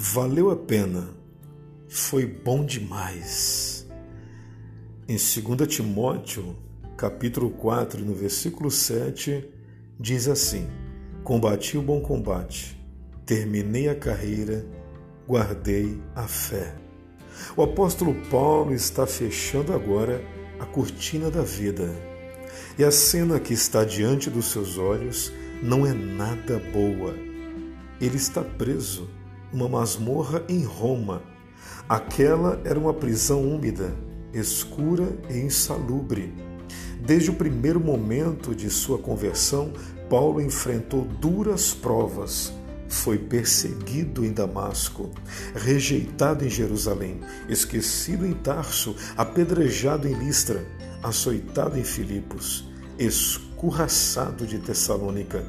Valeu a pena, foi bom demais. Em 2 Timóteo, capítulo 4, no versículo 7, diz assim: Combati o bom combate, terminei a carreira, guardei a fé. O apóstolo Paulo está fechando agora a cortina da vida. E a cena que está diante dos seus olhos não é nada boa. Ele está preso numa masmorra em Roma. Aquela era uma prisão úmida, escura e insalubre. Desde o primeiro momento de sua conversão, Paulo enfrentou duras provas. Foi perseguido em Damasco, rejeitado em Jerusalém, esquecido em Tarso, apedrejado em Listra, açoitado em Filipos, escurraçado de Tessalônica,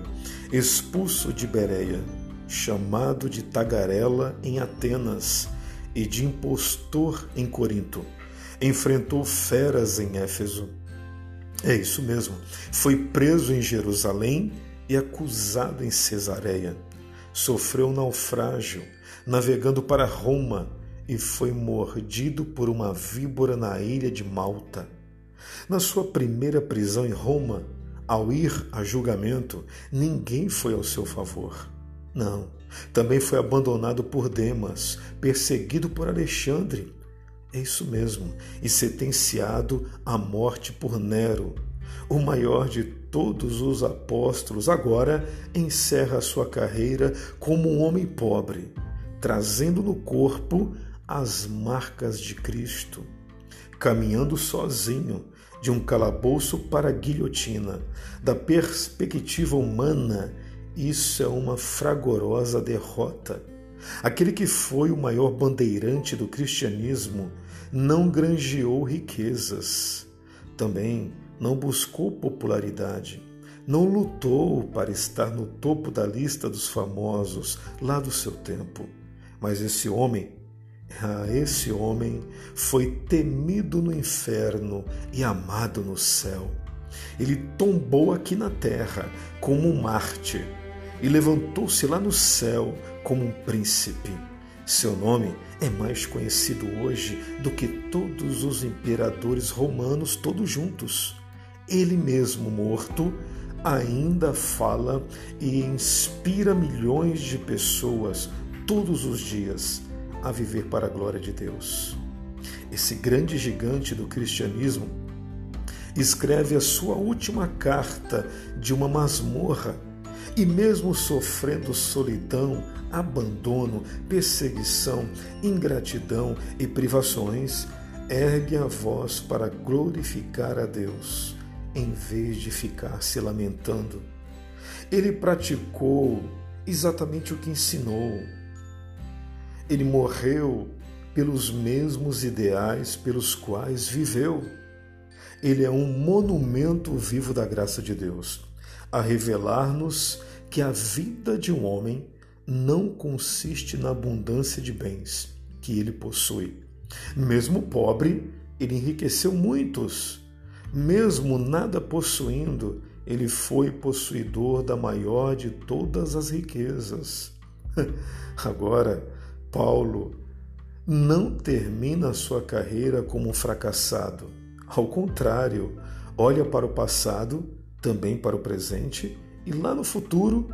expulso de Bereia, chamado de tagarela em Atenas e de impostor em Corinto. Enfrentou feras em Éfeso. É isso mesmo. Foi preso em Jerusalém e acusado em Cesareia. Sofreu naufrágio, navegando para Roma e foi mordido por uma víbora na ilha de Malta. Na sua primeira prisão em Roma, ao ir a julgamento, ninguém foi ao seu favor. Não, também foi abandonado por Demas, perseguido por Alexandre. É isso mesmo, e sentenciado à morte por Nero. O maior de todos os apóstolos agora encerra sua carreira como um homem pobre, trazendo no corpo as marcas de Cristo, caminhando sozinho de um calabouço para a guilhotina, da perspectiva humana isso é uma fragorosa derrota. Aquele que foi o maior bandeirante do cristianismo não granjeou riquezas, também não buscou popularidade, não lutou para estar no topo da lista dos famosos lá do seu tempo. Mas esse homem, ah, esse homem foi temido no inferno e amado no céu. Ele tombou aqui na terra como um mártir e levantou-se lá no céu como um príncipe. Seu nome é mais conhecido hoje do que todos os imperadores romanos todos juntos. Ele mesmo morto ainda fala e inspira milhões de pessoas todos os dias a viver para a glória de Deus. Esse grande gigante do cristianismo escreve a sua última carta de uma masmorra e mesmo sofrendo solidão, abandono, perseguição, ingratidão e privações, ergue a voz para glorificar a Deus, em vez de ficar se lamentando. Ele praticou exatamente o que ensinou. Ele morreu pelos mesmos ideais pelos quais viveu. Ele é um monumento vivo da graça de Deus, a revelar-nos que a vida de um homem não consiste na abundância de bens que ele possui. Mesmo pobre, ele enriqueceu muitos. Mesmo nada possuindo, ele foi possuidor da maior de todas as riquezas. Agora, Paulo não termina sua carreira como um fracassado. Ao contrário, olha para o passado, também para o presente e lá no futuro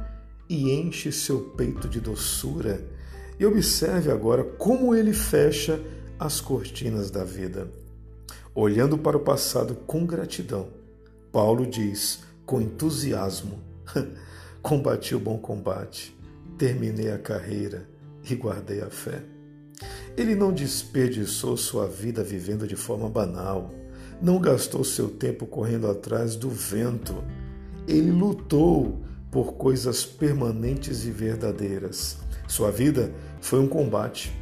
e enche seu peito de doçura. E observe agora como ele fecha as cortinas da vida. Olhando para o passado com gratidão, Paulo diz com entusiasmo: Combati o bom combate, terminei a carreira e guardei a fé. Ele não desperdiçou sua vida vivendo de forma banal, não gastou seu tempo correndo atrás do vento ele lutou por coisas permanentes e verdadeiras. Sua vida foi um combate.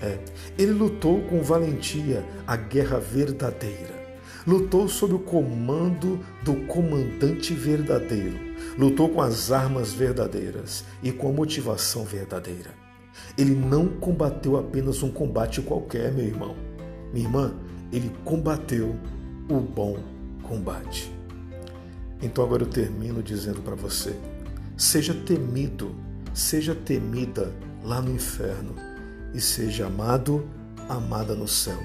É. Ele lutou com valentia a guerra verdadeira. Lutou sob o comando do comandante verdadeiro. Lutou com as armas verdadeiras e com a motivação verdadeira. Ele não combateu apenas um combate qualquer, meu irmão. Minha irmã, ele combateu o bom combate. Então agora eu termino dizendo para você: seja temido, seja temida lá no inferno, e seja amado, amada no céu.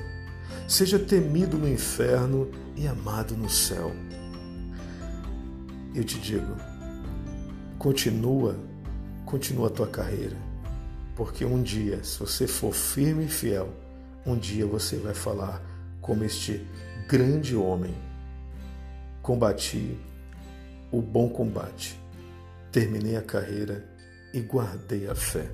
Seja temido no inferno e amado no céu. Eu te digo, continua, continua a tua carreira, porque um dia, se você for firme e fiel, um dia você vai falar como este grande homem. Combati o bom combate, terminei a carreira e guardei a fé.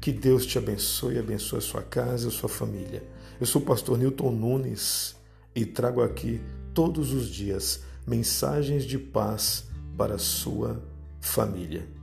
Que Deus te abençoe e abençoe a sua casa e a sua família. Eu sou o pastor Newton Nunes e trago aqui todos os dias mensagens de paz para a sua família.